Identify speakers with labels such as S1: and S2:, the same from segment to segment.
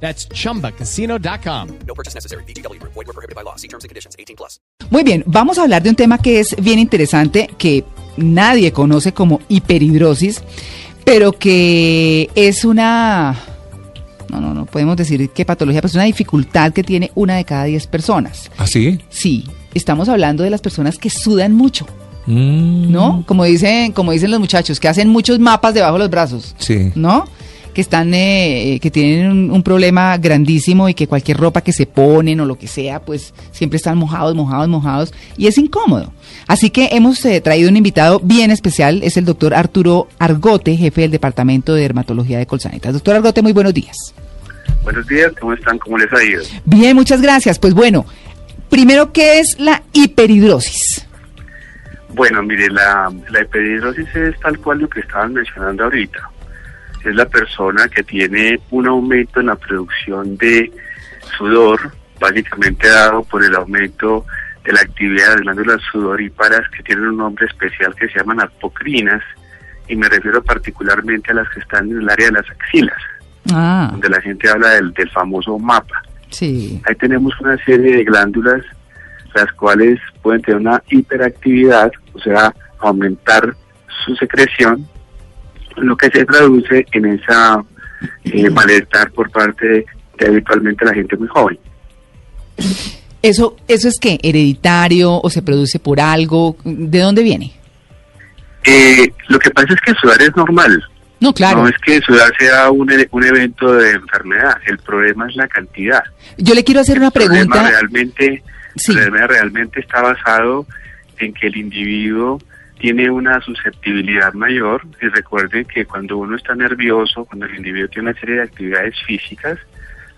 S1: That's chumbacasino.com.
S2: No purchase necessary. BGW. Void were prohibited by law. See terms and conditions. 18 plus.
S3: Muy bien, vamos a hablar de un tema que es bien interesante, que nadie conoce como hiperhidrosis, pero que es una, no, no, no podemos decir qué patología, pero es una dificultad que tiene una de cada diez personas.
S4: ¿Ah, sí?
S3: Sí, estamos hablando de las personas que sudan mucho,
S4: Mm,
S3: ¿no? Como dicen, como dicen los muchachos, que hacen muchos mapas debajo de los brazos.
S4: Sí.
S3: ¿no? Que están, eh, que tienen un, un problema grandísimo y que cualquier ropa que se ponen o lo que sea, pues siempre están mojados, mojados, mojados y es incómodo. Así que hemos eh, traído un invitado bien especial, es el doctor Arturo Argote, jefe del Departamento de Dermatología de Colsanitas. Doctor Argote, muy buenos días.
S5: Buenos días, ¿cómo están? ¿Cómo les ha ido?
S3: Bien, muchas gracias. Pues bueno, primero, ¿qué es la hiperhidrosis?
S5: Bueno, mire, la, la hiperhidrosis es tal cual lo que estaban mencionando ahorita. Es la persona que tiene un aumento en la producción de sudor, básicamente dado por el aumento de la actividad de las glándulas sudoríparas que tienen un nombre especial que se llaman apocrinas, y me refiero particularmente a las que están en el área de las axilas,
S3: Ah,
S5: donde la gente habla del, del famoso mapa.
S3: sí.
S5: Ahí tenemos una serie de glándulas las cuales pueden tener una hiperactividad, o sea, aumentar su secreción, lo que se traduce en esa eh, malestar por parte de, de habitualmente la gente muy joven.
S3: Eso, eso es que hereditario o se produce por algo. ¿De dónde viene?
S5: Eh, lo que pasa es que sudar es normal,
S3: No, claro.
S5: no es que sudar sea un, e- un evento de enfermedad, el problema es la cantidad.
S3: Yo le quiero hacer una
S5: El
S3: pregunta.
S5: realmente,
S3: Sí.
S5: el problema realmente está basado en que el individuo tiene una susceptibilidad mayor y recuerden que cuando uno está nervioso, cuando el individuo tiene una serie de actividades físicas,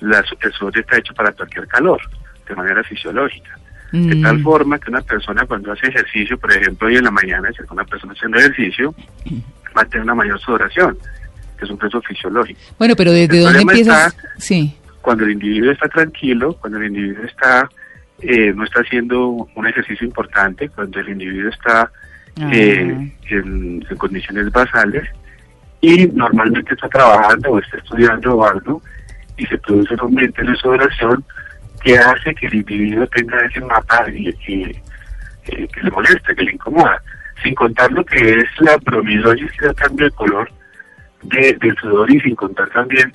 S5: la, el sudor está hecho para cualquier calor, de manera fisiológica. De tal
S3: Mm.
S5: forma que una persona cuando hace ejercicio, por ejemplo, hoy en la mañana, si una persona haciendo ejercicio, va a tener una mayor sudoración, que es un proceso fisiológico.
S3: Bueno, pero ¿desde
S5: El
S3: dónde empiezas?
S5: está-
S3: Sí.
S5: cuando el individuo está tranquilo, cuando el individuo está eh, no está haciendo un ejercicio importante, cuando el individuo está eh, en, condiciones basales y normalmente está trabajando o está estudiando o algo y se produce un en la sudoración que hace que el individuo tenga ese mapa y, y, que le molesta, que le incomoda, sin contar lo que es la promidosis, que es el cambio de color de, del sudor y sin contar también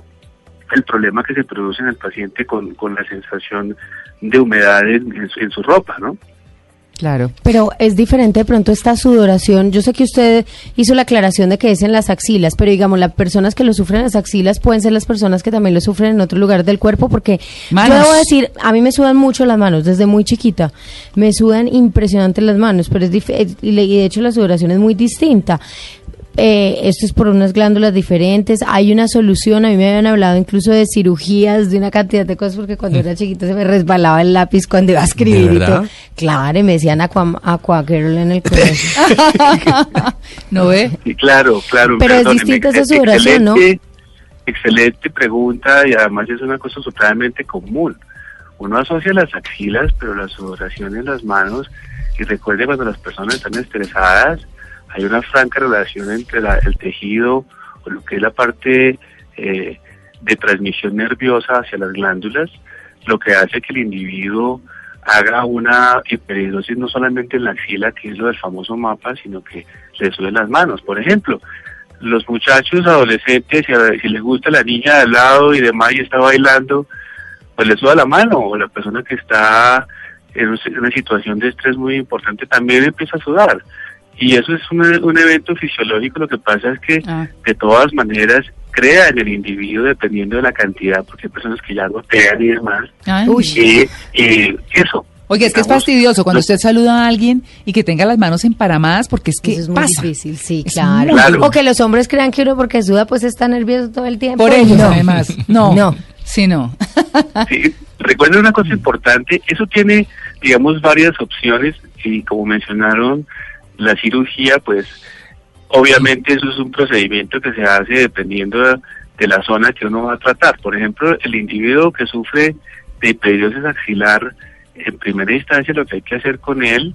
S5: el problema que se produce en el paciente con, con la sensación de humedad en su, en su ropa, ¿no?
S3: Claro.
S6: Pero es diferente de pronto esta sudoración. Yo sé que usted hizo la aclaración de que es en las axilas, pero digamos, las personas que lo sufren en las axilas pueden ser las personas que también lo sufren en otro lugar del cuerpo, porque
S3: Manos.
S6: yo debo decir, a mí me sudan mucho las manos desde muy chiquita. Me sudan impresionante las manos, pero es dif- y de hecho la sudoración es muy distinta. Eh, esto es por unas glándulas diferentes. Hay una solución. A mí me habían hablado incluso de cirugías, de una cantidad de cosas, porque cuando era chiquita se me resbalaba el lápiz cuando iba a escribir y todo. Claro, y me decían aqua, aqua girl en el colegio.
S3: ¿No ve?
S5: Claro, claro.
S6: Pero es distinta esa
S5: ex-
S6: sudoración, ¿no?
S5: excelente- Excelente pregunta y además es una cosa totalmente común. Uno asocia las axilas, pero la sudoración en las manos, y recuerde cuando las personas están estresadas, hay una franca relación entre la- el tejido o lo que es la parte eh, de transmisión nerviosa hacia las glándulas, lo que hace que el individuo haga una hiperhidrosis no solamente en la axila, que es lo del famoso mapa, sino que le suben las manos. Por ejemplo, los muchachos adolescentes, si, les gusta la niña de al lado y demás y está bailando, pues le suda la mano, o la persona que está en una situación de estrés muy importante también empieza a sudar. Y eso es un, un evento fisiológico, lo que pasa es que
S3: Ah.
S5: de todas maneras crea en el individuo dependiendo de la cantidad, porque hay personas que ya gotean y demás. Y, y eso.
S3: Oye, es que es fastidioso cuando usted saluda a alguien y que tenga las manos emparamadas porque es que
S6: Eso es muy
S3: pasa.
S6: difícil, sí, claro.
S3: muy
S5: Claro.
S6: O que los hombres crean que uno porque suda pues está nervioso todo el tiempo.
S3: Por ellos,
S6: no.
S3: además. No.
S6: No.
S3: Sí, no.
S5: Sí, recuerden una cosa importante, eso tiene digamos, varias opciones y como mencionaron, la cirugía, pues obviamente eso es un procedimiento que se hace dependiendo de, la zona que uno va a tratar. Por ejemplo, el individuo que sufre de hiperiosis axilar, en primera instancia lo que hay que hacer con él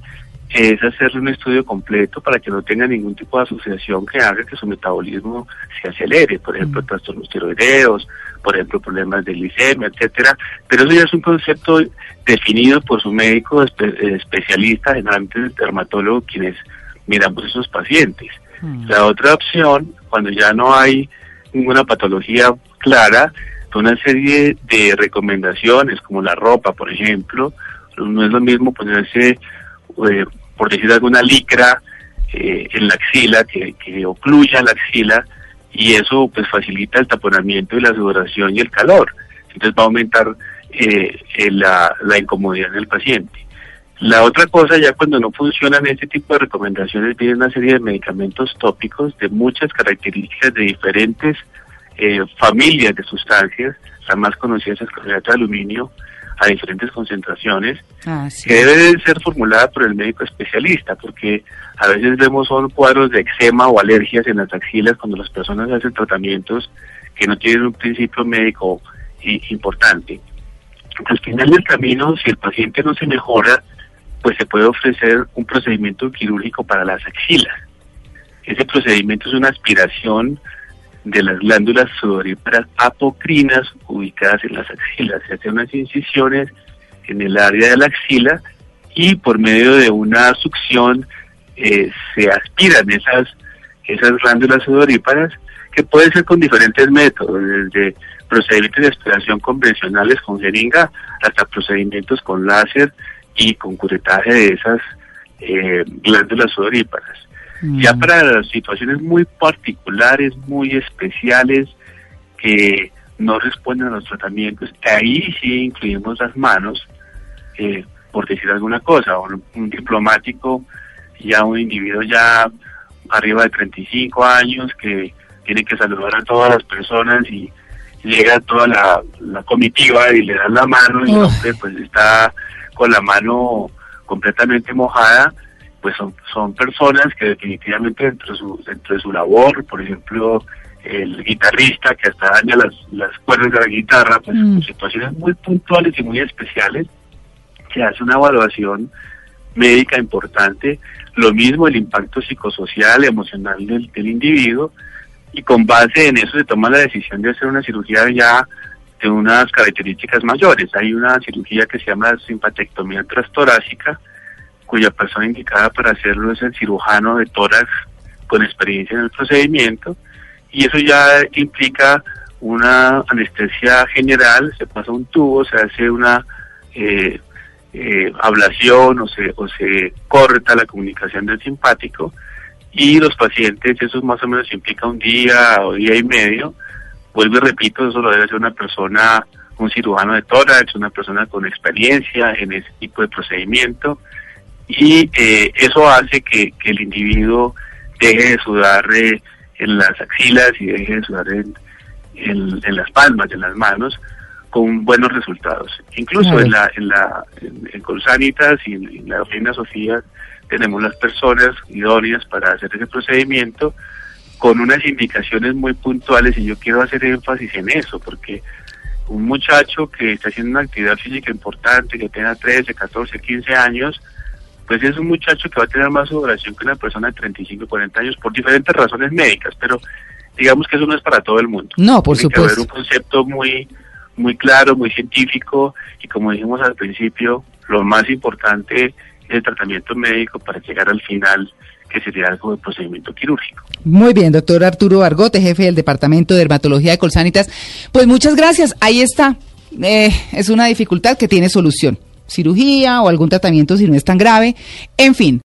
S5: es hacerle un estudio completo para que no tenga ningún tipo de asociación que haga que su metabolismo se acelere, por ejemplo, trastornos tiroideos, por ejemplo, problemas de glicemia, etcétera. Pero eso ya es un concepto definido por su médico espe- especialista, generalmente el dermatólogo, quienes miramos esos pacientes. La otra opción, cuando ya no hay ninguna patología clara, una serie de recomendaciones, como la ropa, por ejemplo, no es lo mismo ponerse, eh, por decir alguna licra eh, en la axila que, que ocluya la axila y eso pues facilita el taponamiento y la sudoración y el calor. Entonces va a aumentar eh, eh, la, la incomodidad del paciente. La otra cosa, ya cuando no funcionan este tipo de recomendaciones, viene una serie de medicamentos tópicos de muchas características de diferentes eh, familias de sustancias, la más conocida es el de aluminio, a diferentes concentraciones,
S3: Ah, sí.
S5: que debe ser formulada por el médico especialista, porque a veces vemos son cuadros de eczema o alergias en las axilas cuando las personas hacen tratamientos que no tienen un principio médico importante. Al final del camino, si el paciente no se mejora, pues se puede ofrecer un procedimiento quirúrgico para las axilas. Ese procedimiento es una aspiración de las glándulas sudoríparas apocrinas ubicadas en las axilas. Se hacen unas incisiones en el área de la axila y por medio de una succión eh, se aspiran esas, esas glándulas sudoríparas que puede ser con diferentes métodos, desde procedimientos de aspiración convencionales con jeringa hasta procedimientos con láser y con curetaje de esas eh, glándulas sudoríparas. Ya para situaciones muy particulares, muy especiales, que no responden a los tratamientos, ahí sí incluimos las manos, eh, por decir alguna cosa, un, un diplomático, ya un individuo ya arriba de 35 años que tiene que saludar a todas las personas y llega toda la, la comitiva y le dan la mano y el hombre pues está con la mano completamente mojada, pues son, son personas que definitivamente dentro de, su, dentro de su labor, por ejemplo, el guitarrista que hasta daña las, las cuerdas de la guitarra, pues
S6: Mm.
S5: situaciones muy puntuales y muy especiales, se hace una evaluación médica importante, lo mismo el impacto psicosocial, emocional del, del individuo, y con base en eso se toma la decisión de hacer una cirugía ya de unas características mayores. Hay una cirugía que se llama simpatectomía transtorácica, cuya persona indicada para hacerlo es el cirujano de tórax con experiencia en el procedimiento, y eso ya implica una anestesia general, se pasa un tubo, se hace una eh, eh, ablación o se, o se corta la comunicación del simpático y los pacientes, eso más o menos implica un día o día y medio, vuelvo y repito, eso lo debe hacer una persona, un cirujano de tórax, una persona con experiencia en ese tipo de procedimiento y eh, eso hace que, que el individuo deje de sudar eh, en las axilas y deje de sudar en, en, en las palmas, en las manos, con buenos resultados. Incluso en la en la en, en Colsanitas y en, en la Reina Sofía tenemos las personas idóneas para hacer ese procedimiento con unas indicaciones muy puntuales y yo quiero hacer énfasis en eso porque un muchacho que está haciendo una actividad física importante, que tenga 13, 14, 15 años, pues es un muchacho que va a tener más sudoración que una persona de 35, 40 años por diferentes razones médicas, pero digamos que eso no es para todo el mundo.
S3: No, por
S5: Tiene que haber
S3: supuesto.
S5: un concepto muy, muy claro, muy científico y como dijimos al principio, lo más importante es el tratamiento médico para llegar al final, que sería algo de procedimiento quirúrgico.
S3: Muy bien, doctor Arturo Argote, jefe del Departamento de Dermatología de Colsanitas. Pues muchas gracias, ahí está. Eh, es una dificultad que tiene solución. Cirugía o algún tratamiento si no es tan grave. En fin.